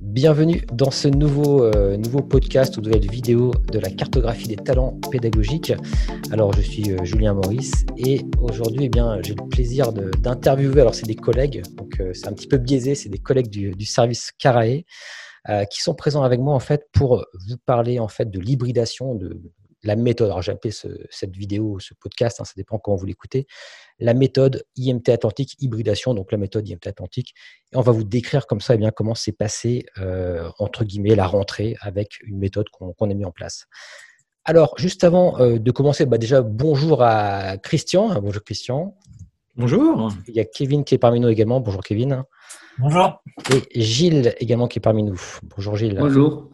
Bienvenue dans ce nouveau, euh, nouveau podcast ou nouvelle vidéo de la cartographie des talents pédagogiques. Alors, je suis euh, Julien Maurice et aujourd'hui, eh bien, j'ai le plaisir d'interviewer. Alors, c'est des collègues, donc euh, c'est un petit peu biaisé, c'est des collègues du, service Carae qui sont présents avec moi en fait pour vous parler en fait de l'hybridation, de la méthode. Alors, j'ai appelé cette vidéo, ce podcast, hein, ça dépend comment vous l'écoutez, la méthode IMT Atlantique hybridation, donc la méthode IMT Atlantique. Et on va vous décrire comme ça eh bien, comment s'est passé, euh, entre guillemets, la rentrée avec une méthode qu'on a mis en place. Alors, juste avant euh, de commencer, bah, déjà, bonjour à Christian. Bonjour Christian. Bonjour. Il y a Kevin qui est parmi nous également. Bonjour Kevin. Bonjour. Et Gilles également qui est parmi nous. Bonjour Gilles. Bonjour.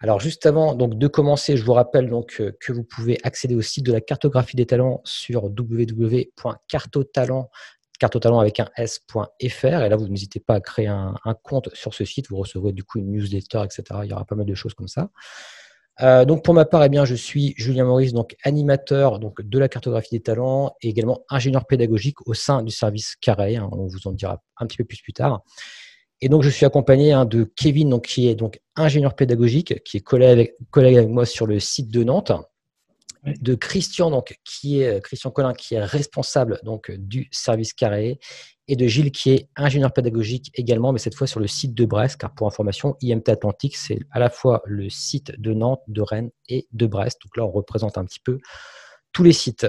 Alors juste avant donc de commencer, je vous rappelle donc euh, que vous pouvez accéder au site de la cartographie des talents sur www.cartotalent cartotalent avec un s.fr et là vous n'hésitez pas à créer un, compte sur ce site, vous recevrez du coup une newsletter, etc. Il y aura pas mal de choses comme ça. Euh, donc pour ma part, eh bien, je suis Julien Maurice, donc animateur donc, de la cartographie des talents et également ingénieur pédagogique au sein du service Carré. Hein. on vous en dira un petit peu plus plus tard. Et donc, je suis accompagné hein, de Kevin, donc, qui est donc ingénieur pédagogique, qui est collègue, collègue avec moi sur le site de Nantes, de Christian, donc, qui est Christian Collin, qui est responsable donc du service carré, et de Gilles, qui est ingénieur pédagogique également, mais cette fois sur le site de Brest, car pour information, IMT Atlantique, c'est à la fois le site de Nantes, de Rennes et de Brest. Donc là, on représente un petit peu tous les sites.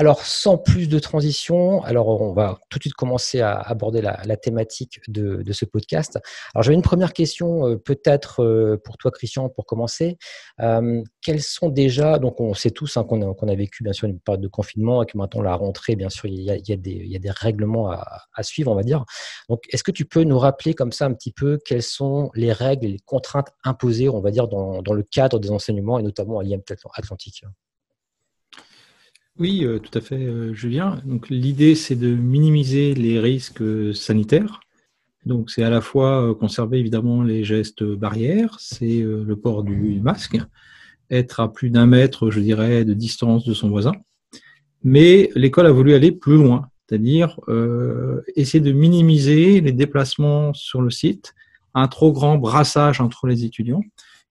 Alors, sans plus de transition, alors on va tout de suite commencer à aborder la, thématique de, ce podcast. Alors, j'avais une première question, euh, peut-être euh, pour toi, Christian, pour commencer. Euh, quels sont déjà, donc on sait tous hein, qu'on a, vécu bien sûr une période de confinement et que maintenant la rentrée, bien sûr, il y a, des, règlements à, suivre, on va dire. Donc, est-ce que tu peux nous rappeler comme ça un petit peu quelles sont les règles les contraintes imposées, on va dire, dans, dans le cadre des enseignements et notamment à l'IM Atlantique oui, euh, tout à fait, euh, Julien. Donc l'idée, c'est de minimiser les risques euh, sanitaires. Donc c'est à la fois conserver évidemment les gestes barrières, c'est le port du masque, être à plus d'un mètre, je dirais, de distance de son voisin. Mais l'école a voulu aller plus loin, c'est-à-dire essayer de minimiser les déplacements sur le site, un trop grand brassage entre les étudiants.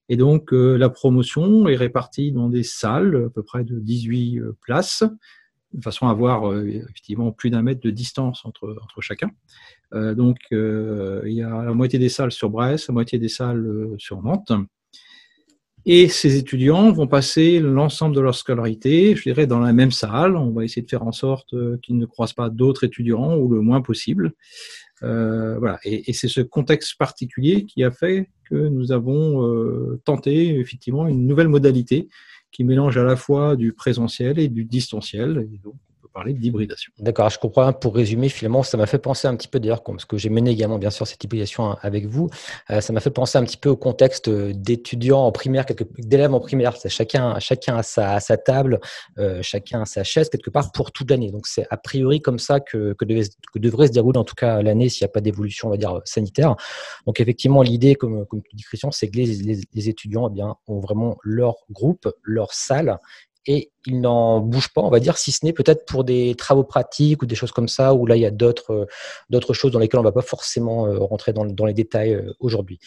Et donc, euh, la promotion est répartie dans des salles, à peu près de 18 euh, places, de façon à avoir euh, effectivement plus d'un mètre de distance entre, entre chacun. donc, il y a la moitié des salles sur Brest, la moitié des salles sur Nantes. Et ces étudiants vont passer l'ensemble de leur scolarité, je dirais, dans la même salle. On va essayer de faire en sorte qu'ils ne croisent pas d'autres étudiants ou le moins possible. Euh, voilà. Et, c'est ce contexte particulier qui a fait que nous avons euh, tenté effectivement une nouvelle modalité qui mélange à la fois du présentiel et du distanciel. Et d'hybridation. D'accord, je comprends. Pour résumer, finalement, ça m'a fait penser un petit peu, d'ailleurs, parce que j'ai mené également, bien sûr, cette hybridation avec vous, euh, ça m'a fait penser un petit peu au contexte d'étudiants en primaire, d'élèves en primaire. Chacun, chacun a sa, sa table, euh, chacun a sa chaise, quelque part, pour toute l'année. Donc, c'est a priori comme ça que, devrait se dérouler, en tout cas, l'année, s'il n'y a pas d'évolution, on va dire, sanitaire. Donc, effectivement, l'idée, comme, comme tu dis, Christian, c'est que les, les, étudiants eh bien, ont vraiment leur groupe, leur salle, et il n'en bouge pas, on va dire, si ce n'est peut-être pour des travaux pratiques ou des choses comme ça, où là, il y a d'autres, euh, choses dans lesquelles on ne va pas forcément euh, rentrer dans, les détails euh, aujourd'hui.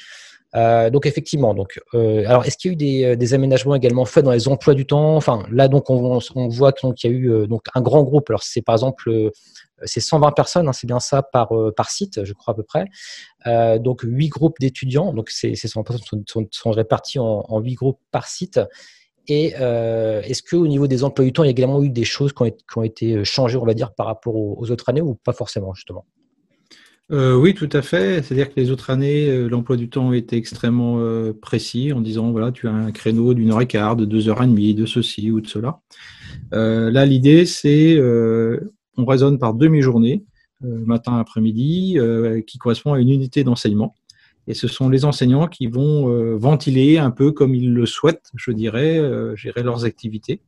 donc effectivement, donc alors est-ce qu'il y a eu des, aménagements également faits dans les emplois du temps? Enfin là donc on, voit qu'il y a eu donc un grand groupe. Alors c'est par exemple c'est 120 personnes, hein, c'est bien ça par par site, je crois à peu près. donc huit groupes d'étudiants, donc ces, ces 120 personnes sont, sont, répartis en, en huit groupes par site. Et euh, est-ce qu'au niveau des emplois du temps, il y a également eu des choses qui ont, été euh, changées, on va dire, par rapport aux, autres années ou pas forcément, justement? Euh, oui, tout à fait. C'est-à-dire que les autres années, l'emploi du temps était extrêmement précis en disant voilà, tu as un créneau d'une heure et quart, de deux heures et demie, de ceci ou de cela. là, l'idée, c'est on raisonne par demi-journée, matin, après-midi, qui correspond à une unité d'enseignement. Et ce sont les enseignants qui vont euh, ventiler un peu comme ils le souhaitent, je dirais, euh, gérer leurs activités,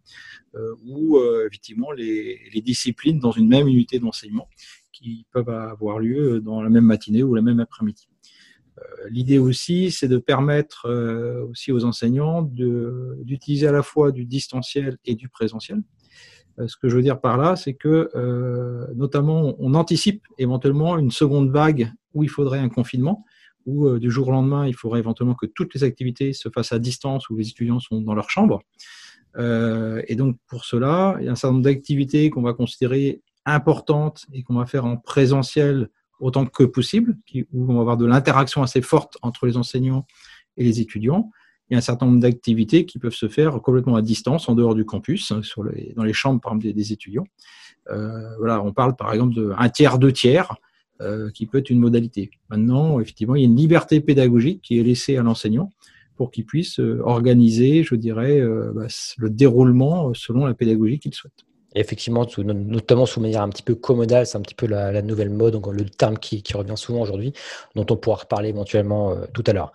euh, ou effectivement les, les, disciplines dans une même unité d'enseignement qui peuvent avoir lieu dans la même matinée ou la même après-midi. L'idée aussi, c'est de permettre aussi aux enseignants d'utiliser à la fois du distanciel et du présentiel. Ce que je veux dire par là, c'est que notamment on anticipe éventuellement une seconde vague où il faudrait un confinement où du jour au lendemain, il faudrait éventuellement que toutes les activités se fassent à distance, où les étudiants sont dans leur chambre. et donc pour cela, il y a un certain nombre d'activités qu'on va considérer importantes et qu'on va faire en présentiel autant que possible, où on va avoir de l'interaction assez forte entre les enseignants et les étudiants. Il y a un certain nombre d'activités qui peuvent se faire complètement à distance, en dehors du campus, hein, dans les chambres par des, étudiants. Euh, voilà, on parle par exemple d'un tiers, deux tiers, euh, qui peut être une modalité. Maintenant, effectivement, il y a une liberté pédagogique qui est laissée à l'enseignant pour qu'il puisse euh, organiser, je dirais, bah, le déroulement selon la pédagogie qu'il souhaite effectivement, notamment sous manière un petit peu commodale, c'est un petit peu la, nouvelle mode, donc le terme qui, revient souvent aujourd'hui, dont on pourra reparler éventuellement euh, tout à l'heure.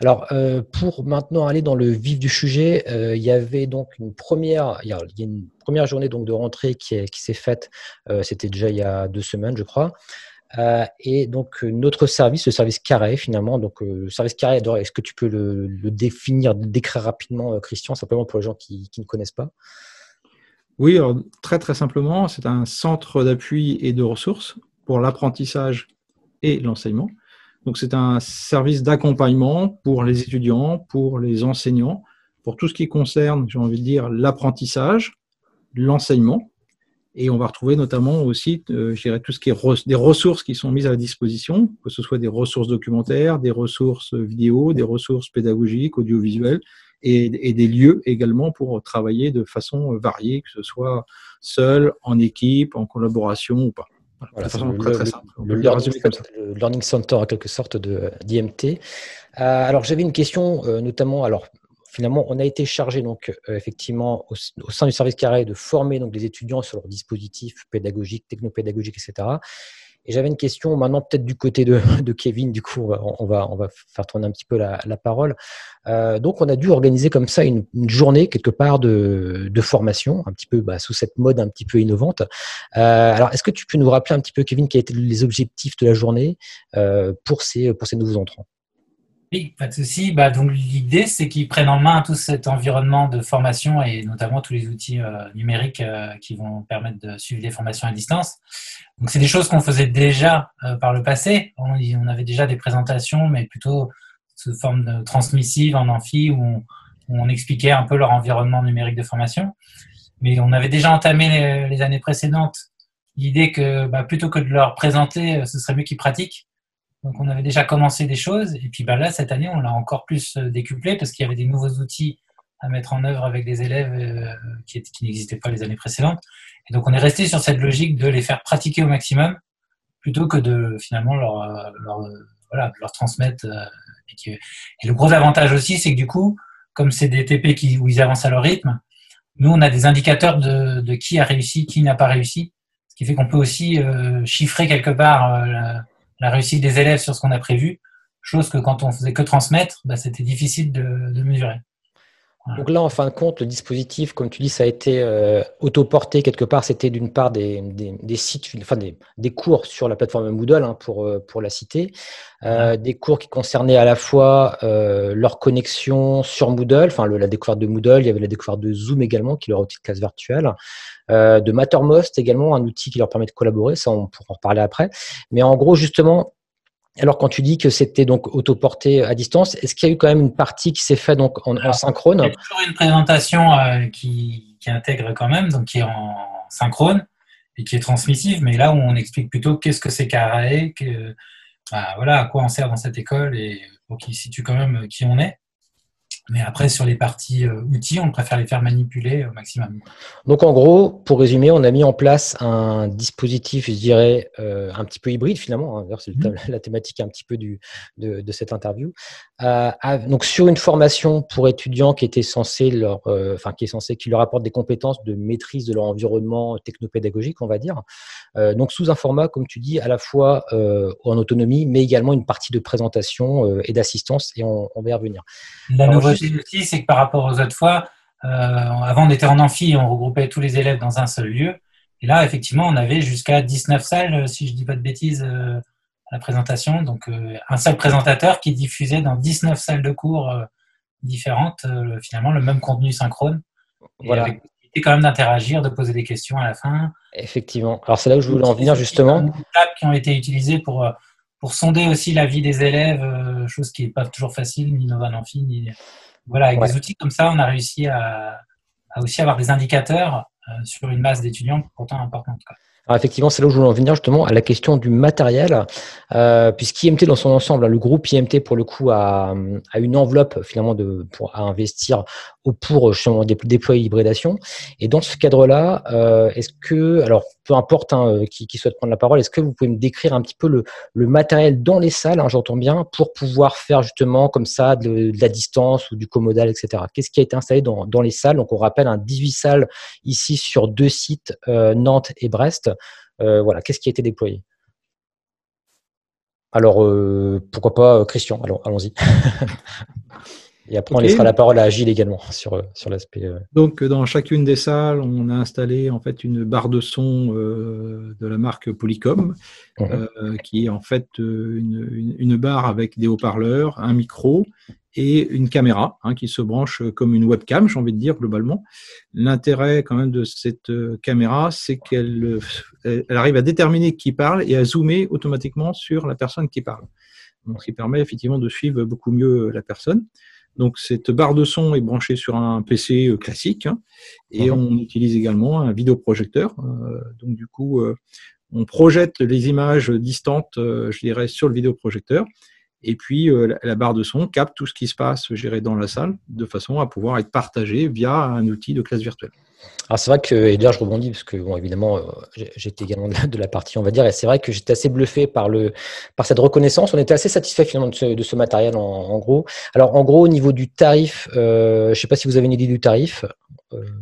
Alors, euh, pour maintenant aller dans le vif du sujet, euh, il y avait donc une première, il y a, une première journée donc de rentrée qui s'est faite, c'était déjà il y a deux semaines, je crois. Et donc notre service, le service carré finalement, donc le service carré, est-ce que tu peux le, définir, le décrire rapidement, Christian, simplement pour les gens qui ne connaissent pas? Oui, alors, très très simplement, c'est un centre d'appui et de ressources pour l'apprentissage et l'enseignement. Donc c'est un service d'accompagnement pour les étudiants, pour les enseignants, pour tout ce qui concerne, j'ai envie de dire, l'apprentissage, l'enseignement. Et on va retrouver notamment aussi, euh, je dirais, tout ce qui est des ressources qui sont mises à disposition, que ce soit des ressources documentaires, des ressources vidéo, des ressources pédagogiques, audiovisuelles, et, des lieux également pour travailler de façon variée, que ce soit seul, en équipe, en collaboration ou pas. Voilà, façon très, très simple. Le, learning, center, en quelque sorte d'IMT. Euh, alors j'avais une question, euh, notamment, alors finalement, on a été chargé donc euh, effectivement au, sein du service carré de former donc les étudiants sur leurs dispositifs pédagogiques, technopédagogiques, etc. Et j'avais une question maintenant peut-être du côté de, Kevin, du coup on va, on va faire tourner un petit peu la, parole. Euh, donc on a dû organiser comme ça une, journée quelque part de, formation, un petit peu bah, sous cette mode un petit peu innovante. Euh, alors est-ce que tu peux nous rappeler un petit peu Kevin quels étaient les objectifs de la journée pour, ces, pour ces nouveaux entrants? Oui, pas de souci. Bah, donc l'idée, c'est qu'ils prennent en main tout cet environnement de formation et notamment tous les outils euh, numériques euh, qui vont permettre de suivre les formations à distance. Donc c'est des choses qu'on faisait déjà euh, par le passé. On, avait déjà des présentations, mais plutôt sous forme de transmissive en amphi où on, expliquait un peu leur environnement numérique de formation. Mais on avait déjà entamé les, années précédentes l'idée que bah, plutôt que de leur présenter, ce serait mieux qu'ils pratiquent. Donc on avait déjà commencé des choses et puis bah, là cette année on l'a encore plus euh, décuplé parce qu'il y avait des nouveaux outils à mettre en œuvre avec des élèves euh, qui, n'existaient pas les années précédentes. Et donc on est resté sur cette logique de les faire pratiquer au maximum plutôt que de finalement leur, euh, leur, voilà, leur transmettre. Et, le gros avantage aussi c'est que du coup comme c'est des TP qui, où ils avancent à leur rythme, nous on a des indicateurs de, de qui a réussi, qui n'a pas réussi, ce qui fait qu'on peut aussi chiffrer quelque part la réussite des élèves sur ce qu'on a prévu, chose que quand on faisait que transmettre, bah, c'était difficile de, mesurer. Donc là, en fin de compte, le dispositif, comme tu dis, ça a été euh, autoporté quelque part. C'était d'une part des, sites, enfin des, cours sur la plateforme Moodle hein, pour, euh, pour la citer, euh, des cours qui concernaient à la fois leur connexion sur Moodle, enfin la découverte de Moodle, il y avait la découverte de Zoom également, qui est leur outil de classe virtuelle, de Mattermost également, un outil qui leur permet de collaborer, ça on pourra en reparler après. Mais en gros, justement, alors quand tu dis que c'était donc autoporté à distance, est-ce qu'il y a eu quand même une partie qui s'est faite donc en, synchrone Il y a toujours une présentation euh, qui, intègre quand même, donc qui est en synchrone et qui est transmissive, mais là où on explique plutôt qu'est-ce que c'est carré, que, bah, voilà, à quoi on sert dans cette école et pour qu'il situe quand même qui on est. Mais après, sur les parties euh, outils, on préfère les faire manipuler au maximum. Donc, en gros, pour résumer, on a mis en place un dispositif, je dirais, euh, un petit peu hybride finalement. Hein. D'ailleurs, c'est mmh. la thématique un petit peu du, de, de cette interview. Euh, donc, sur une formation pour étudiants qui était censé leur, euh, enfin, qui est censé, qui leur apporte des compétences de maîtrise de leur environnement technopédagogique, on va dire. Donc, sous un format, comme tu dis, à la fois en autonomie, mais également une partie de présentation et d'assistance. Et on, on va y revenir. La aussi, c'est que par rapport aux autres fois, euh, avant on était en amphi, on regroupait tous les élèves dans un seul lieu. Et là, effectivement, on avait jusqu'à 19 salles, si je dis pas de bêtises, euh, à la présentation. Donc, euh, un seul présentateur qui diffusait dans 19 salles de cours différentes, finalement, le même contenu synchrone. voilà. Avec quand même d'interagir, de poser des questions à la fin. Effectivement. Alors, c'est là où je voulais en venir, justement. qui ont été utilisées pour pour sonder aussi la vie des élèves, chose qui n'est pas toujours facile, ni dans un amphi, ni. Voilà, avec des outils comme ça, on a réussi à, à aussi avoir des indicateurs sur une masse d'étudiants pourtant importante. Quoi. Alors effectivement, c'est là où je voulais en venir justement à la question du matériel, euh, puisqu'IMT dans son ensemble, hein, le groupe IMT pour le coup a, a une enveloppe finalement de, pour à investir pour justement déployer l'hybridation. Et dans ce cadre-là, euh, est-ce que, alors peu importe hein, euh, qui, souhaite prendre la parole, est-ce que vous pouvez me décrire un petit peu le, matériel dans les salles, hein, j'entends bien, pour pouvoir faire justement comme ça de, la distance ou du comodal, etc. Qu'est-ce qui a été installé dans, dans les salles? Donc on rappelle un 18 salles ici sur deux sites, euh, Nantes et Brest. Euh, voilà, qu'est-ce qui a été déployé? Alors, euh, pourquoi pas Christian? Alors, allons-y. Et après, on laissera la parole à Gilles également sur, sur l'aspect. Donc, dans chacune des salles, on a installé en fait une barre de son de la marque Polycom, qui est en fait une, une barre avec des haut-parleurs, un micro et une caméra hein, qui se branche comme une webcam, j'ai envie de dire globalement. L'intérêt quand même de cette euh, caméra, c'est qu'elle euh, elle arrive à déterminer qui parle et à zoomer automatiquement sur la personne qui parle. Donc, ce qui permet effectivement de suivre beaucoup mieux la personne. Donc cette barre de son est branchée sur un PC euh, classique hein, et mhm. on utilise également un vidéoprojecteur. donc du coup, on projette les images distantes, je dirais, sur le vidéoprojecteur et puis, euh, la barre de son capte tout ce qui se passe géré dans la salle de façon à pouvoir être partagé via un outil de classe virtuelle. Alors c'est vrai que, et là je rebondis parce que bon, évidemment euh, j'étais également de la partie on va dire, et c'est vrai que j'étais assez bluffé par, le, par cette reconnaissance. On était assez satisfait finalement de ce, de ce matériel en, gros. Alors en gros au niveau du tarif, euh, je ne sais pas si vous avez une idée du tarif.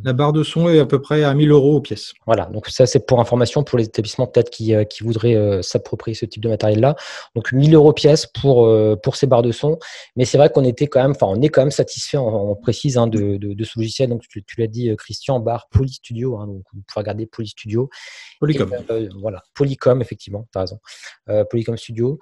La barre de son est à peu près à 1000 euros aux pièces. Voilà, donc ça c'est pour information pour les établissements peut-être qui, euh, qui voudraient euh, s'approprier ce type de matériel-là. Donc 1000 euros pièces pour, euh, pour ces barres de son. Mais c'est vrai qu'on était quand même, enfin on est quand même satisfait, on, précise, hein, de, de, ce logiciel. Donc tu, l'as dit Christian, barre Polystudio, hein, donc vous pouvez regarder Polystudio. Polycom. voilà, Polycom effectivement, tu as raison. Polycom Studio.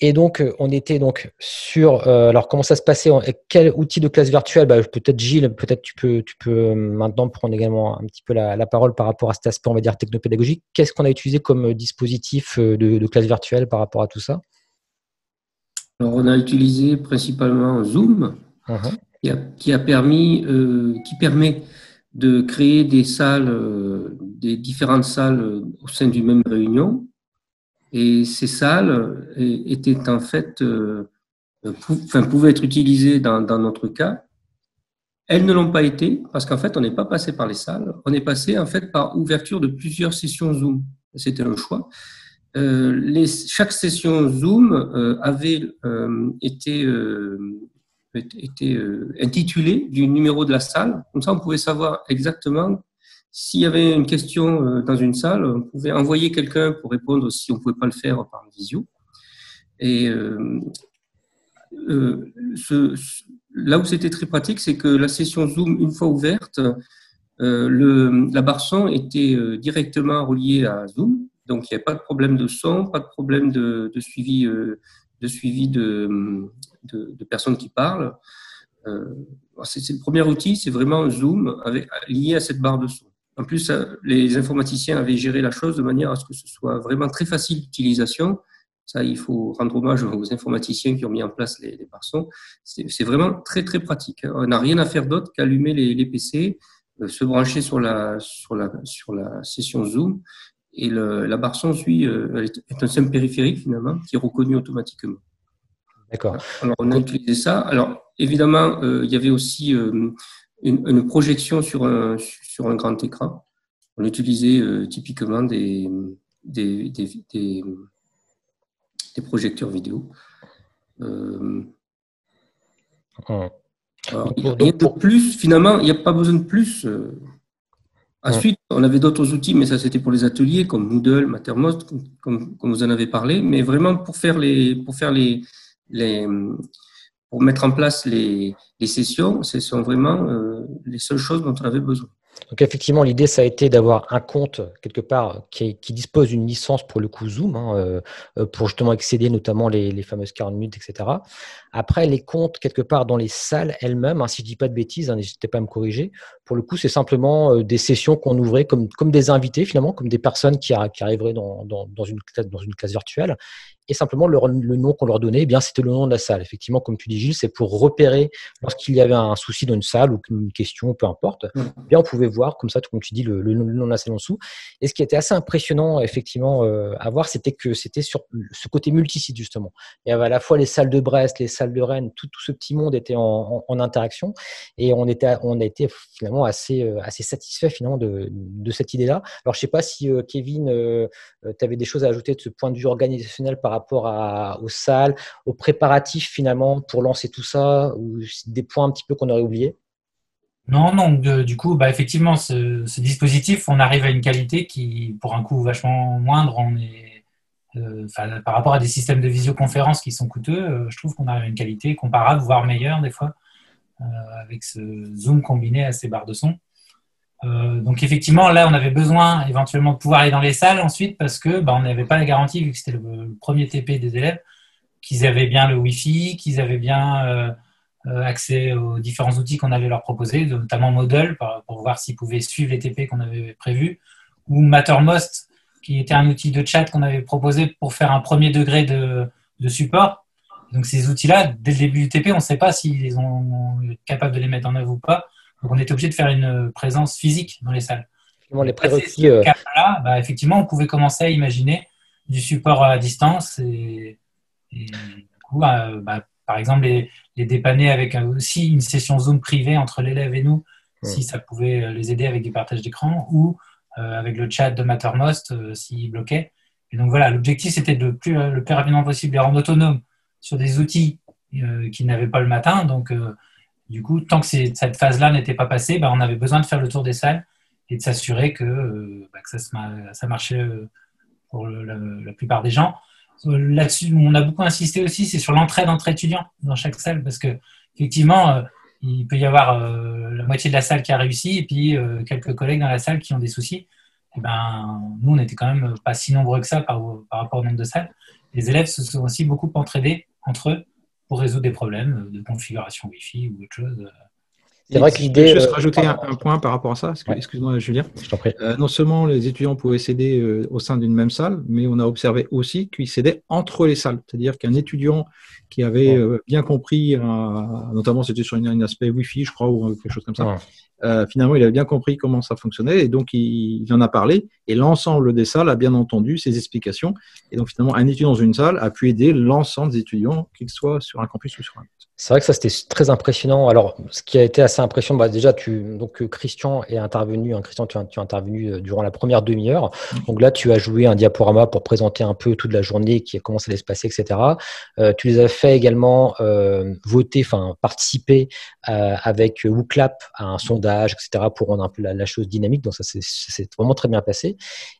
Et donc, euh, on était donc sur. Euh, alors, comment ça se passait Quel outil de classe virtuelle? Bah, Peut-être Gilles, peut-être tu peux, tu peux euh, maintenant prendre également un petit peu la, parole par rapport à cet aspect, on va dire, technopédagogique. Qu'est-ce qu'on a utilisé comme dispositif de, classe virtuelle par rapport à tout ça? Alors, on a utilisé principalement Zoom, uh-huh. qui, a, qui, a, permis, qui permet de créer des salles, des différentes salles au sein d'une même réunion et ces salles euh, étaient en fait, euh, enfin, pouvaient être utilisées dans, dans notre cas. Elles ne l'ont pas été parce qu'en fait, on n'est pas passé par les salles. On est passé en fait par ouverture de plusieurs sessions Zoom. C'était un choix. Euh, les, chaque session Zoom euh, avait euh, été, euh, été intitulée du numéro de la salle. Comme ça, on pouvait savoir exactement s'il y avait une question euh, dans une salle, on pouvait envoyer quelqu'un pour répondre si on ne pouvait pas le faire par visio. Et euh, euh, là où c'était très pratique, c'est que la session Zoom, une fois ouverte, la barre son était directement reliée à Zoom. Donc, il n'y avait pas de problème de son, pas de problème de suivi, de, suivi de, personnes qui parlent. c'est le premier outil, c'est vraiment Zoom lié à cette barre de son. En plus, euh, les informaticiens avaient géré la chose de manière à ce que ce soit vraiment très facile d'utilisation. Ça, il faut rendre hommage aux informaticiens qui ont mis en place les, les C'est vraiment très, très pratique. On n'a rien à faire d'autre qu'allumer les, PC, euh, se brancher sur la, sur, la, sur la session Zoom. Et le, la barre son suit, euh, est, un simple périphérique finalement qui est reconnu automatiquement. D'accord. Alors, on a utilisé ça. Alors, évidemment, il y avait aussi une, projection sur un, sur un grand écran. On utilisait euh, typiquement des, des, des, des, projecteurs vidéo. Euh, ah. de plus, finalement, il n'y a pas besoin de plus. Ensuite, on avait d'autres outils, mais ça c'était pour les ateliers comme Moodle, Mattermost, comme, vous en avez parlé, mais vraiment pour faire les, pour faire les, les, pour mettre en place les, les sessions, ce sont vraiment euh, les seules choses dont on avait besoin. Donc effectivement, l'idée, ça a été d'avoir un compte quelque part qui, dispose d'une licence pour le coup Zoom, hein, euh, pour justement excéder notamment les, fameuses 40 minutes, etc. Après, les comptes quelque part dans les salles elles-mêmes, hein, si je dis pas de bêtises, hein, n'hésitez pas à me corriger. Pour le coup, c'est simplement euh, des sessions qu'on ouvrait comme, comme des invités finalement, comme des personnes qui, arriveraient dans, dans une classe virtuelle et simplement le, nom qu'on leur donnait, eh bien c'était le nom de la salle. Effectivement, comme tu dis Gilles, c'est pour repérer lorsqu'il y avait un souci dans une salle ou une question, peu importe. Mm. Eh bien on pouvait voir comme ça, comme tu dis, le, nom de la salle en dessous. Et ce qui était assez impressionnant effectivement euh, à voir, c'était que c'était sur ce côté multisite justement. Il y avait à la fois les salles de Brest, les salles de Rennes, tout, ce petit monde était en, interaction et on était, on a été finalement assez, euh, assez satisfait finalement de, de cette idée-là. Alors je sais pas si euh, Kevin, tu avais des choses à ajouter de ce point de vue organisationnel par rapport à, aux salles, aux préparatifs finalement pour lancer tout ça, ou des points un petit peu qu'on aurait oubliés? Non, non, du coup, bah, effectivement, ce, dispositif, on arrive à une qualité qui, pour un coût vachement moindre, on est, euh, par rapport à des systèmes de visioconférence qui sont coûteux, euh, je trouve qu'on arrive à une qualité comparable, voire meilleure des fois, euh, avec ce zoom combiné à ces barres de son. Donc effectivement, là, on avait besoin éventuellement de pouvoir aller dans les salles ensuite parce que bah, on n'avait pas la garantie, vu que c'était le, premier TP des élèves, qu'ils avaient bien le Wi-Fi, qu'ils avaient bien euh, accès aux différents outils qu'on allait leur proposer, notamment Model pour voir s'ils pouvaient suivre les TP qu'on avait prévus, ou Mattermost, qui était un outil de chat qu'on avait proposé pour faire un premier degré de, support. Donc ces outils-là, dès le début du TP, on ne sait pas s'ils sont capables de les mettre en œuvre ou pas. Donc on était obligé de faire une présence physique dans les salles. Les prérequis, euh, là bah, effectivement, on pouvait commencer à imaginer du support à distance et, du coup, bah, bah par exemple, les, dépanner avec aussi une session Zoom privée entre l'élève et nous, si ça pouvait euh, les aider avec des partages d'écran, ou euh, avec le chat de Mattermost euh, s'ils bloquaient. Et donc voilà, l'objectif c'était de plus, le plus rapidement possible les rendre autonomes sur des outils qu'ils n'avaient pas le matin. Donc du coup, tant que cette phase-là n'était pas passée, bah, on avait besoin de faire le tour des salles et de s'assurer que, bah, ça, marchait pour la, plupart des gens. Là-dessus, on a beaucoup insisté aussi, c'est sur l'entraide entre étudiants dans chaque salle, parce que effectivement, euh, il peut y avoir euh, la moitié de la salle qui a réussi et puis euh, quelques collègues dans la salle qui ont des soucis. Et eh ben, nous, on n'était quand même pas si nombreux que ça par, rapport au nombre de salles. Les élèves se sont aussi beaucoup entraînés entre eux pour résoudre des problèmes de configuration Wi-Fi ou autre chose. C'est vrai que l'idée. Je vais juste rajouter un, point par rapport à ça. Excuse-moi, Julien. Je t'en prie. Euh, non seulement les étudiants pouvaient s'aider euh, au sein d'une même salle, mais on a observé aussi qu'ils s'aidaient entre les salles. C'est-à-dire qu'un étudiant qui avait euh, bien compris, notamment c'était sur un aspect Wi-Fi, je crois, ou quelque chose comme ça, euh, finalement, il avait bien compris comment ça fonctionnait et donc il, il en a parlé. Et l'ensemble des salles a bien entendu ses explications. Et donc finalement, un étudiant dans une salle a pu aider l'ensemble des étudiants, qu'ils soient sur un campus ou sur un autre. C'est vrai que ça c'était très impressionnant. Alors, ce qui a été assez impressionnant, bah, déjà, tu, donc Christian est intervenu. Hein, Christian, tu as, tu as, intervenu euh, durant la première demi-heure. Mm. Donc là, tu as joué un diaporama pour présenter un peu toute la journée, qui comment ça allait se passer, etc. Euh, tu les as fait également euh, voter, enfin participer euh, avec WooClap à un sondage etc., pour rendre un peu la, chose dynamique. Donc ça c'est vraiment très bien passé.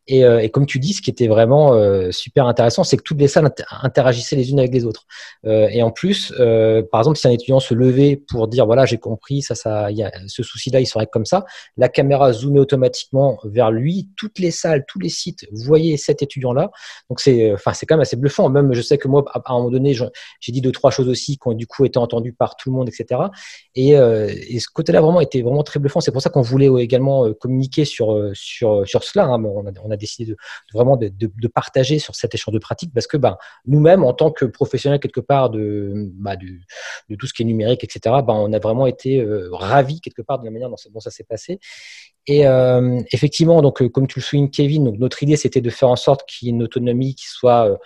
Et, euh, et, comme tu dis, ce qui était vraiment euh, super intéressant, c'est que toutes les salles interagissaient les unes avec les autres. Et en plus, par exemple, si un étudiant se levait pour dire voilà j'ai compris, ça, ça, y a ce souci-là, il serait comme ça, la caméra zoomait automatiquement vers lui. Toutes les salles, tous les sites voyaient cet étudiant-là. Donc c'est, enfin c'est quand même assez bluffant. Même je sais que moi, à, un moment donné, j'ai dit deux trois choses aussi qui ont du coup été entendues par tout le monde, etc. Et, et ce côté-là vraiment était vraiment très bluffant. C'est pour ça qu'on voulait également euh, communiquer sur, euh, sur, euh, sur cela. Hein. On, a, décidé de, vraiment de, partager sur cet échange de pratiques parce que ben, nous-mêmes, en tant que professionnels quelque part de, bah, de, tout ce qui est numérique, etc., ben, on a vraiment été ravis quelque part de la manière dont, ça s'est passé. Et effectivement, donc comme tu le soulignes, Kevin, donc notre idée c'était de faire en sorte qu'il y ait une autonomie qui soit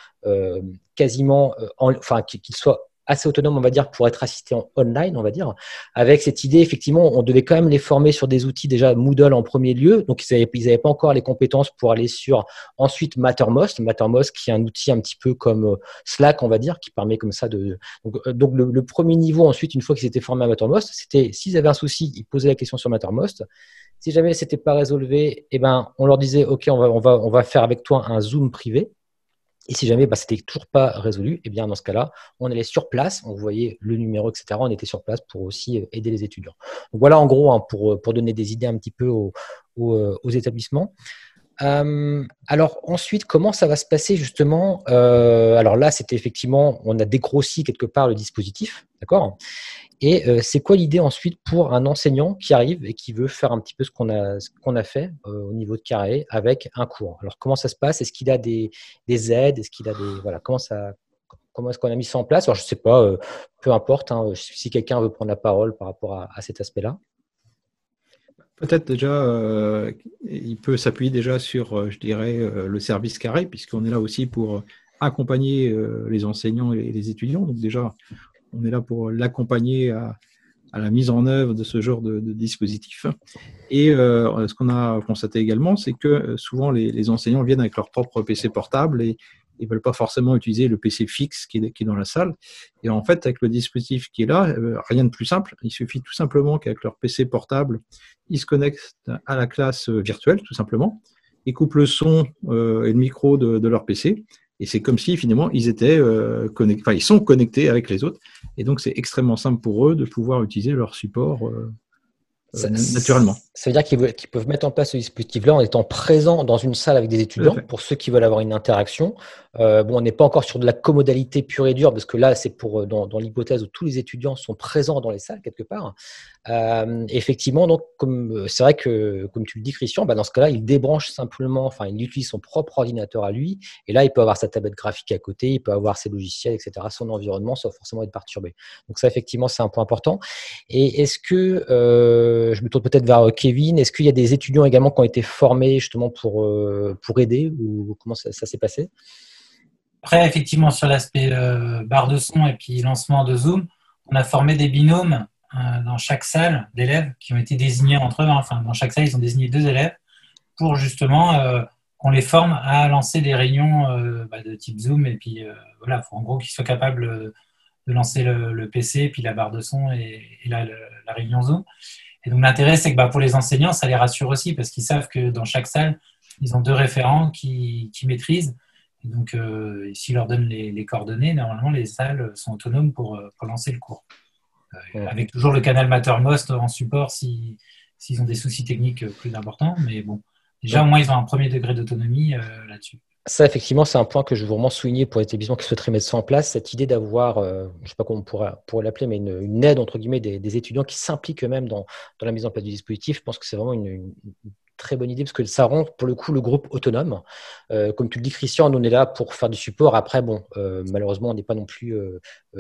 quasiment, enfin qu'il soit assez autonome, on va dire, pour être assisté en online, on va dire, avec cette idée, effectivement, on devait quand même les former sur des outils déjà Moodle en premier lieu, donc ils n'avaient pas encore les compétences pour aller sur ensuite Mattermost, Mattermost qui est un outil un petit peu comme euh, Slack, on va dire, qui permet comme ça de... Donc, euh, le, premier niveau, ensuite, une fois qu'ils étaient formés à Mattermost, c'était s'ils avaient un souci, ils posaient la question sur Mattermost. Si jamais c'était pas résolu, eh ben, on leur disait, OK, on va, faire avec toi un Zoom privé. Et si jamais bah, c'était toujours pas résolu, eh bien dans ce cas-là, on allait sur place, on voyait le numéro, etc. On était sur place pour aussi euh, aider les étudiants. Voilà en gros hein, pour, euh, pour donner des idées un petit peu aux, aux, euh, établissements. Euh, alors ensuite, comment ça va se passer justement? Euh, Alors là, c'était effectivement, on a dégrossi quelque part le dispositif, d'accord? Et euh, c'est quoi l'idée ensuite pour un enseignant qui arrive et qui veut faire un petit peu ce qu'on a, a fait au niveau de carré avec un cours? Alors comment ça se passe? Est-ce qu'il a des, aides? Est-ce qu'il a des voilà Comment ça Comment est-ce qu'on a mis ça en place? Alors je sais pas, peu importe. Hein, si quelqu'un veut prendre la parole par rapport à cet aspect-là. Peut-être déjà, euh, il peut s'appuyer déjà sur, euh, je dirais, euh, le service carré, puisqu'on est là aussi pour accompagner les enseignants et les étudiants. Donc déjà, on est là pour l'accompagner à, la mise en œuvre de ce genre de, dispositif. Et ce qu'on a constaté également, c'est que souvent les, les, enseignants viennent avec leur propre PC portable et ils veulent pas forcément utiliser le PC fixe qui est, qui est, dans la salle. Et en fait, avec le dispositif qui est là, euh, rien de plus simple. Il suffit tout simplement qu'avec leur PC portable, ils se connectent à la classe virtuelle, tout simplement. Ils coupent le son euh, et le micro de, de, leur PC. Et c'est comme si finalement ils étaient euh, connectés, sont connectés avec les autres. Et donc c'est extrêmement simple pour eux de pouvoir utiliser leur support euh, ça, naturellement. Ça veut dire qu'ils peuvent mettre en place ce dispositif-là en étant présents dans une salle avec des étudiants pour ceux qui veulent avoir une interaction. Euh, bon, on n'est pas encore sur de la commodalité pure et dure parce que là, c'est pour euh, dans, dans l'hypothèse où tous les étudiants sont présents dans les salles quelque part. Euh, effectivement, donc, comme euh, c'est vrai que, comme tu le dis, Christian, bah, dans ce cas-là, il débranche simplement, enfin, il utilise son propre ordinateur à lui, et là, il peut avoir sa tablette graphique à côté, il peut avoir ses logiciels, etc., son environnement, sans forcément être perturbé. Donc ça, effectivement, c'est un point important. Et est-ce que, euh, je me tourne peut-être vers Kevin, est-ce qu'il y a des étudiants également qui ont été formés justement pour, euh, pour aider, ou comment ça, s'est passé? Après, effectivement, sur l'aspect barre de son et puis lancement de Zoom, on a formé des binômes euh, dans chaque salle d'élèves qui ont été désignés entre eux. Hein. Enfin, dans chaque salle, ils ont désigné deux élèves pour justement euh, qu'on les forme à lancer des réunions euh, bah, de type Zoom. Et puis voilà, en gros qu'ils soient capables de lancer le, PC, puis la barre de son et, la, réunion Zoom. Et donc l'intérêt, c'est que bah, pour les enseignants, ça les rassure aussi parce qu'ils savent que dans chaque salle, ils ont deux référents qui, maîtrisent. Et donc, s'ils leur donnent les, coordonnées, normalement, les salles sont autonomes pour lancer le cours. Euh, avec toujours le canal Mattermost en support s'ils ont des soucis techniques plus importants. Mais bon, déjà, au moins, ils ont un premier degré d'autonomie euh, là-dessus. Ça, effectivement, c'est un point que je veux vraiment souligner pour les établissements qui souhaiteraient mettre ça en place, cette idée d'avoir, euh, je ne sais pas comment on pourrait, l'appeler, mais une, aide, entre guillemets, des, étudiants qui s'impliquent eux-mêmes dans, la mise en place du dispositif. Je pense que c'est vraiment une, très bonne idée parce que ça rend pour le coup le groupe autonome. Euh, comme tu le dis, Christian, on est là pour faire du support. Après, bon, euh, malheureusement, on n'est pas non plus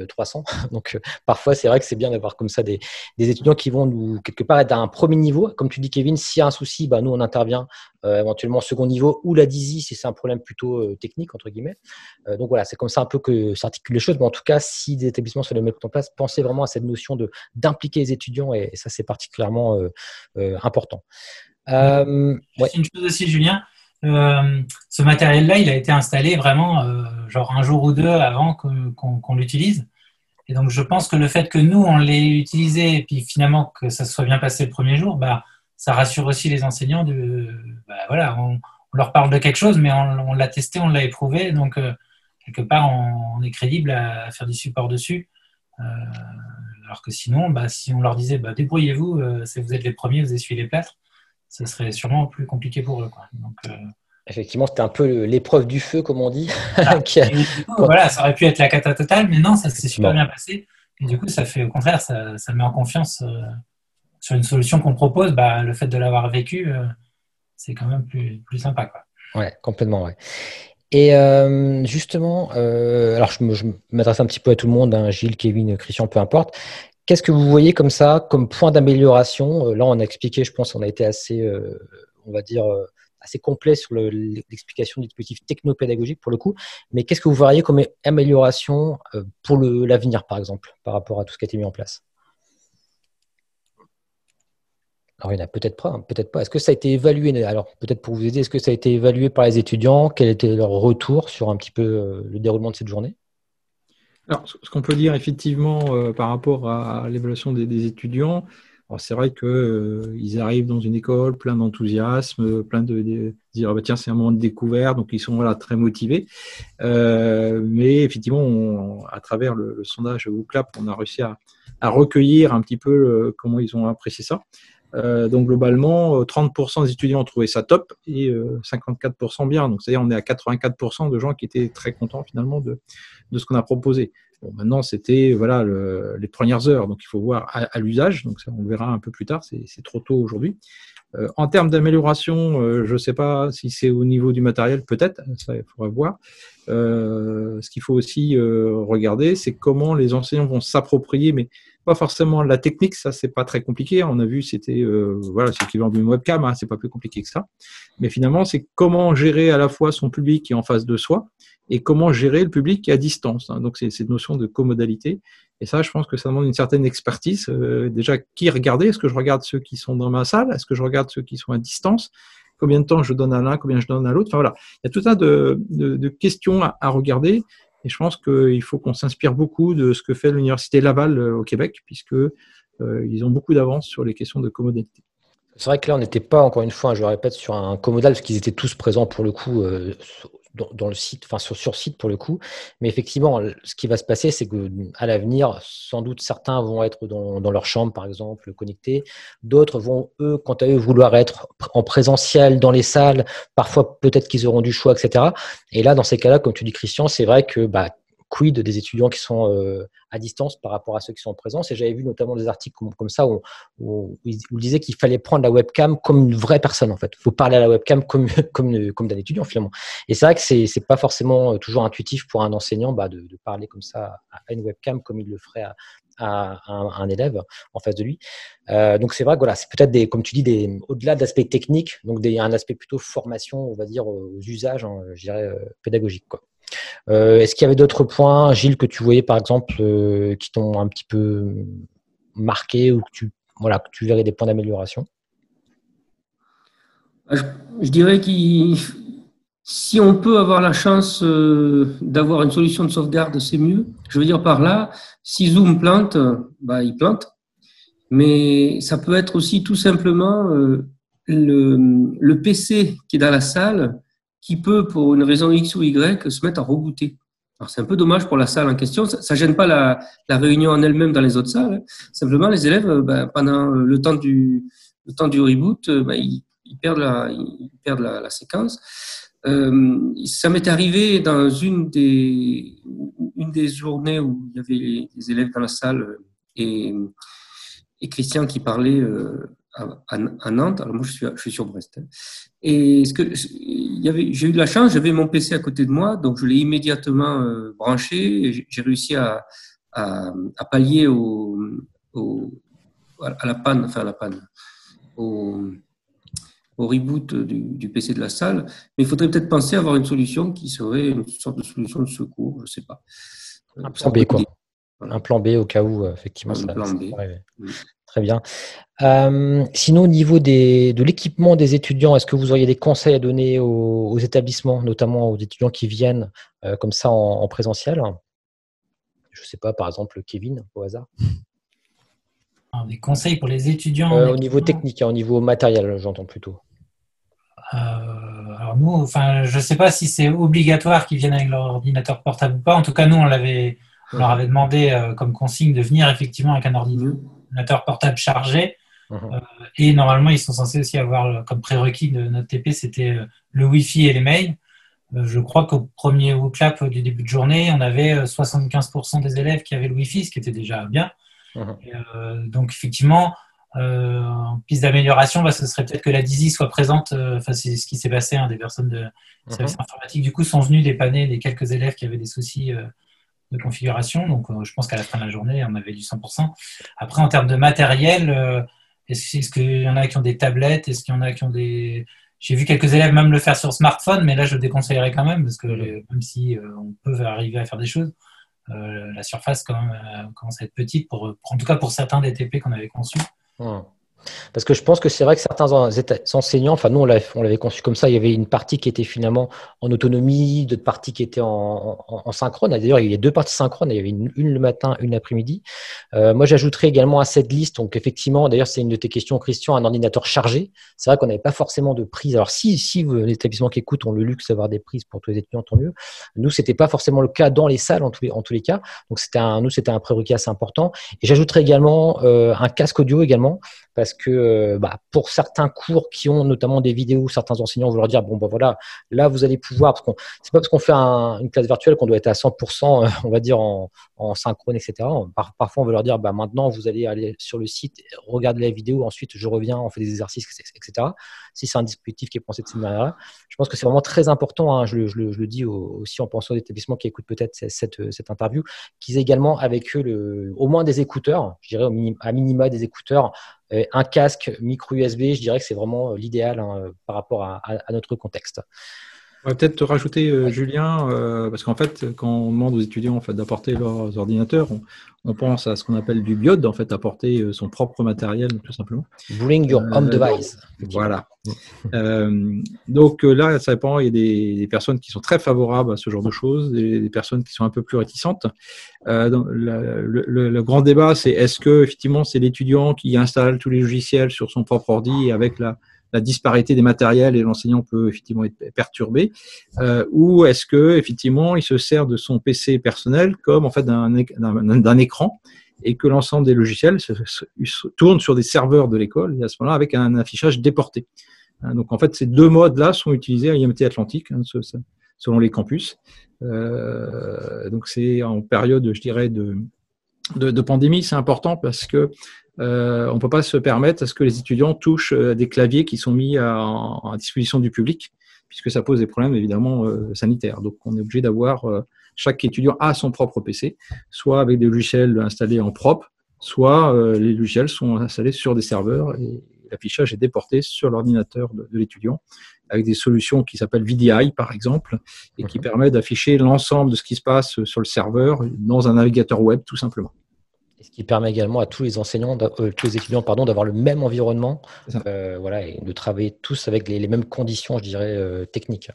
300. Euh, Donc, parfois, c'est vrai que c'est bien d'avoir comme ça des, étudiants qui vont nous, quelque part, être à un premier niveau. Comme tu dis, Kevin, s'il y a un souci, bah, nous, on intervient éventuellement au second niveau ou la DISI si c'est un problème plutôt technique, entre guillemets. donc, voilà, c'est comme ça un peu que s'articulent les choses. Mais en tout cas, si des établissements se les mettent en place, pensez vraiment à cette notion d'impliquer les étudiants et ça, c'est particulièrement important. Euh, Une chose aussi, Julien, euh, ce matériel-là, il a été installé vraiment euh, genre un jour ou deux avant qu'on l'utilise. Et donc, je pense que le fait que nous, on l'ait utilisé et puis finalement que ça se soit bien passé le premier jour, bah, ça rassure aussi les enseignants. De, bah, voilà, on, leur parle de quelque chose, mais on, l'a testé, on l'a éprouvé. Donc, euh, quelque part, on, est crédible à, faire du support dessus. Alors que sinon, bah, si on leur disait, bah, débrouillez-vous, vous êtes les premiers, vous essuyez les plâtres, ce serait sûrement plus compliqué pour eux. Euh, Effectivement, c'était un peu l'épreuve du feu, comme on dit. Ah, voilà, ça aurait pu être la cata totale, mais non, ça s'est super bien passé. Et du coup, ça fait au contraire, ça, met en confiance euh, sur une solution qu'on propose. Bah, le fait de l'avoir vécu, euh, c'est quand même plus, plus sympa. Quoi. Ouais, complètement, ouais. Et justement, alors je, m'adresse un petit peu à tout le monde, hein, Gilles, Kevin, Christian, peu importe. Qu'est-ce que vous voyez comme ça, comme point d'amélioration? Euh, Là, on a expliqué, je pense, on a été assez, euh, on va dire, euh, assez complet sur l'explication du dispositif technopédagogique pour le coup. Mais qu'est-ce que vous voyez comme amélioration pour l'avenir, par exemple, par rapport à tout ce qui a été mis en place? Alors, il y en a peut-être pas, hein, peut-être pas. Est-ce que ça a été évalué? Alors, peut-être pour vous aider, est-ce que ça a été évalué par les étudiants? Quel était leur retour sur un petit peu le déroulement de cette journée? Alors, ce qu'on peut dire effectivement euh, par rapport à, l'évaluation des, étudiants, c'est vrai qu'ils euh, arrivent dans une école plein d'enthousiasme, plein de, dire ah bah tiens c'est un moment de découverte, donc ils sont voilà très motivés. Euh, mais effectivement, à travers le, sondage WooClap, on a réussi à, recueillir un petit peu comment ils ont apprécié ça. Donc globalement, 30% des étudiants ont trouvé ça top et 54% bien. Donc c'est-à-dire on est à 84% de gens qui étaient très contents finalement de, de ce qu'on a proposé. Bon, maintenant, c'était voilà les premières heures, donc il faut voir à, l'usage. Donc ça, on le verra un peu plus tard. C'est trop tôt aujourd'hui. Euh, en termes d'amélioration, euh, je ne sais pas si c'est au niveau du matériel, peut-être. Ça, il faudra voir. Euh, ce qu'il faut aussi regarder, c'est comment les enseignants vont s'approprier, mais pas forcément la technique, ça c'est pas très compliqué. On a vu, c'était voilà, c'est l'équivalent d'une webcam, hein, c'est pas plus compliqué que ça. Mais finalement, c'est comment gérer à la fois son public qui est en face de soi et comment gérer le public qui est à distance. Hein. Donc, c'est cette notion de comodalité. Et ça, je pense que ça demande une certaine expertise. Euh, déjà, qui regarder? Est-ce que je regarde ceux qui sont dans ma salle? Est-ce que je regarde ceux qui sont à distance? Combien de temps je donne à l'un Combien je donne à l'autre? Enfin voilà, il y a tout un tas de, questions à, regarder. Et je pense qu'il faut qu'on s'inspire beaucoup de ce que fait l'Université Laval euh, au Québec, puisque euh, ils ont beaucoup d'avance sur les questions de commodalité. C'est vrai que là, on n'était pas, encore une fois, je le répète, sur un commodal, parce qu'ils étaient tous présents pour le coup dans, le site, enfin sur, sur site pour le coup. Mais effectivement, ce qui va se passer, c'est que à l'avenir, sans doute certains vont être dans, dans, leur chambre, par exemple, connectés. D'autres vont, eux, quant à eux, vouloir être en présentiel dans les salles. Parfois, peut-être qu'ils auront du choix, etc. Et là, dans ces cas-là, comme tu dis, Christian, c'est vrai que bah, quid des étudiants qui sont euh, à distance par rapport à ceux qui sont en présence. Et j'avais vu notamment des articles comme, ça où, où, il disait qu'il fallait prendre la webcam comme une vraie personne en fait. Il faut parler à la webcam comme, comme, comme d'un étudiant finalement. Et c'est vrai que c'est n'est pas forcément toujours intuitif pour un enseignant bah, de, parler comme ça à une webcam comme il le ferait à, un, élève en face de lui. Euh, donc c'est vrai que voilà, c'est peut-être des, comme tu dis, des, au-delà de l'aspect technique, donc des, un aspect plutôt formation, on va dire, aux usages, hein, euh, pédagogiques. Quoi. Euh, est-ce qu'il y avait d'autres points, Gilles, que tu voyais par exemple euh, qui t'ont un petit peu marqué ou que tu, verrais des points d'amélioration? Ah, je, dirais que si on peut avoir la chance euh, d'avoir une solution de sauvegarde, c'est mieux. Je veux dire par là, si Zoom plante, bah, il plante. Mais ça peut être aussi tout simplement le, le, PC qui est dans la salle qui peut, pour une raison X ou Y, se mettre à rebooter. Alors, c'est un peu dommage pour la salle en question. Ça, ne gêne pas la, la, réunion en elle-même dans les autres salles. Hein. Simplement, les élèves, euh, ben, pendant le temps du, le temps du reboot, euh, ben, ils, ils, perdent la, ils perdent la, la séquence. Euh, ça m'est arrivé dans une des, une des journées où il y avait les, élèves dans la salle et, et Christian qui parlait euh, à, Nantes. Alors moi, je suis, je suis sur Brest. Hein. Et ce que j'ai eu de la chance, j'avais mon PC à côté de moi, donc je l'ai immédiatement euh, branché. J'ai réussi à, à, à pallier au, au, à la panne, enfin à la panne, au, au reboot du, du, PC de la salle. Mais il faudrait peut-être penser à avoir une solution qui serait une sorte de solution de secours, je sais pas. Un plan B, quoi. Un plan B au cas où, effectivement, un ça, plan B. Très bien. Euh, sinon, au niveau des, de l'équipement des étudiants, est-ce que vous auriez des conseils à donner aux, établissements, notamment aux étudiants qui viennent euh, comme ça en, présentiel? Je ne sais pas, par exemple, Kevin, au hasard. Des conseils pour les étudiants euh, Au niveau technique, hein, au niveau matériel, j'entends plutôt. alors nous, enfin, je ne sais pas si c'est obligatoire qu'ils viennent avec leur ordinateur portable ou pas. En tout cas, nous, on, l'avait, on leur avait demandé comme consigne de venir effectivement avec un ordinateur ordinateur portable chargé. Mhm. Euh, et normalement, ils sont censés aussi avoir comme prérequis de notre TP, c'était euh, le Wi-Fi et les mails. Euh, je crois qu'au premier WCLAP du début de journée, on avait 75% des élèves qui avaient le Wi-Fi, ce qui était déjà bien. Mhm. donc, effectivement, en piste d'amélioration, bah, ce serait peut-être que la DISI soit présente. Enfin, c'est ce qui s'est passé. Hein, des personnes de mhm. service informatique, du coup, sont venues dépanner les quelques élèves qui avaient des soucis de configuration. Donc, euh, je pense qu'à la fin de la journée, on avait du 100%. Après, en termes de matériel, euh, est-ce qu'il y en a qui ont des tablettes? Est-ce qu'il y en a qui ont des... J'ai vu quelques élèves même le faire sur smartphone, mais là, je le déconseillerais quand même, parce que même si euh, on peut arriver à faire des choses, la surface quand même, commence à être petite, pour, en tout cas pour certains des TP qu'on avait conçus. Parce que je pense que c'est vrai que certains enseignants, enfin nous on l'avait conçu comme ça, il y avait une partie qui était finalement en autonomie, d'autres parties qui étaient en, synchrone. D'ailleurs, il y a deux parties synchrones, il y avait une, le matin, une l'après-midi. Euh, moi j'ajouterais également à cette liste, donc effectivement, d'ailleurs c'est une de tes questions Christian, un ordinateur chargé. C'est vrai qu'on n'avait pas forcément de prise. Alors si, si l'établissement qui écoute ont le luxe d'avoir des prises pour tous les étudiants, tant mieux. Nous, c'était pas forcément le cas dans les salles en tous les, cas. Donc c'était un, nous, c'était un prérequis assez important. Et j'ajouterais également euh, un casque audio également. parce que bah, pour certains cours qui ont notamment des vidéos, certains enseignants vont leur dire bon ben voilà, là vous allez pouvoir parce qu'on c'est pas parce qu'on fait une classe virtuelle qu'on doit être à 100%, on va dire en, synchrone, etc. parfois on veut leur dire bah maintenant vous allez aller sur le site, regarder la vidéo, ensuite je reviens, on fait des exercices, etc. Si c'est un dispositif qui est pensé de cette manière-là, je pense que c'est vraiment très important. Hein, je, le, dis aussi en pensant aux établissements qui écoutent peut-être cette, cette, interview, qu'ils aient également avec eux le, au moins des écouteurs, je dirais à minima des écouteurs, euh, un casque micro USB. Je dirais que c'est vraiment l'idéal hein, par rapport à notre contexte. On va peut-être te rajouter, euh, Julien, euh, parce qu'en fait, quand on demande aux étudiants en fait, d'apporter leurs ordinateurs, on, pense à ce qu'on appelle du biode, en fait, apporter euh, son propre matériel, tout simplement. Bring your home device. Voilà. donc là, ça dépend. Il y a des, personnes qui sont très favorables à ce genre de choses, des, des personnes qui sont un peu plus réticentes. le, le, grand débat, c'est est-ce que effectivement c'est l'étudiant qui installe tous les logiciels sur son propre ordi avec la la disparité des matériels et l'enseignant peut effectivement être perturbé, euh, ou est-ce que effectivement il se sert de son PC personnel comme en fait d'un écran et que l'ensemble des logiciels se, tournent sur des serveurs de l'école à ce moment-là avec un affichage déporté. Hein, donc en fait ces deux modes-là sont utilisés à IMT Atlantique hein, selon les campus. Euh, donc c'est en période, je dirais, de, de pandémie, c'est important parce que euh, on ne peut pas se permettre à ce que les étudiants touchent euh, des claviers qui sont mis à, disposition du public, puisque ça pose des problèmes évidemment euh, sanitaires. Donc on est obligé d'avoir, chaque étudiant a son propre PC, soit avec des logiciels installés en propre, soit les logiciels sont installés sur des serveurs et l'affichage est déporté sur l'ordinateur de, l'étudiant avec des solutions qui s'appellent VDI par exemple et qui permettent d'afficher l'ensemble de ce qui se passe sur le serveur dans un navigateur web tout simplement ce qui permet également à tous les enseignants, euh, tous les étudiants, pardon, d'avoir le même environnement, euh, voilà, et de travailler tous avec les, mêmes conditions, je dirais, euh, techniques.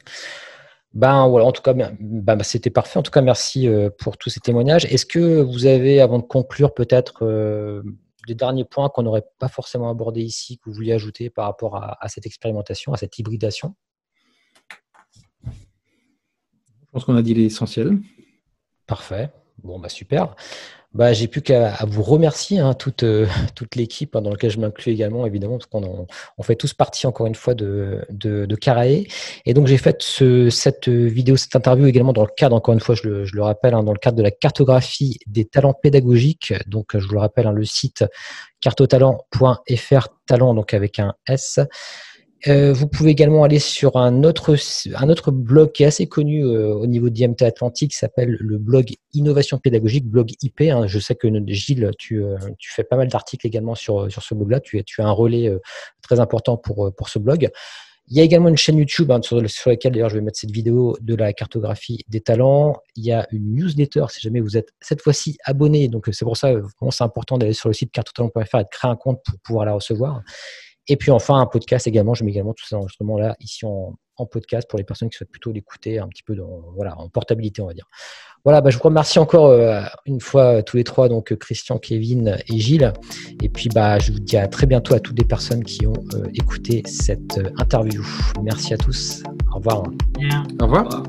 Ben voilà, en tout cas, ben, ben, c'était parfait. En tout cas, merci pour tous ces témoignages. Est-ce que vous avez, avant de conclure, peut-être des derniers points qu'on n'aurait pas forcément abordés ici, que vous vouliez ajouter par rapport à, à cette expérimentation, à cette hybridation? Je pense qu'on a dit l'essentiel. Parfait. Bon, bah super. Bah, j'ai plus qu'à vous remercier, hein, toute, euh, toute l'équipe, hein, dans laquelle je m'inclus également, évidemment, parce qu'on on fait tous partie, encore une fois, de, de, de Caraé. Et donc, j'ai fait ce, cette vidéo, cette interview également dans le cadre, encore une fois, je le, je le rappelle, hein, dans le cadre de la cartographie des talents pédagogiques. Donc, je vous le rappelle, le site cartotalent.fr, talent donc avec un S. Euh, vous pouvez également aller sur un autre, un autre blog qui est assez connu euh, au niveau d'IMT Atlantique, s'appelle le blog Innovation Pédagogique, blog IP. Hein. Je sais que Gilles, tu, euh, tu fais pas mal d'articles également sur, sur ce blog-là. Tu, tu as un relais très important pour, pour ce blog. Il y a également une chaîne YouTube hein, sur, sur, laquelle d'ailleurs je vais mettre cette vidéo de la cartographie des talents. Il y a une newsletter si jamais vous êtes cette fois-ci abonné. Donc c'est pour ça vraiment c'est important d'aller sur le site cartotalent.fr et de créer un compte pour pouvoir la recevoir. Et puis enfin, un podcast également. Je mets également tous ces enregistrements-là ici en, podcast pour les personnes qui souhaitent plutôt l'écouter un petit peu dans, voilà, en portabilité, on va dire. Voilà, bah, je vous remercie encore euh, une fois tous les trois, donc Christian, Kevin et Gilles. Et puis, bah, je vous dis à très bientôt à toutes les personnes qui ont euh, écouté cette euh, interview. Merci à tous. Au revoir. Au revoir.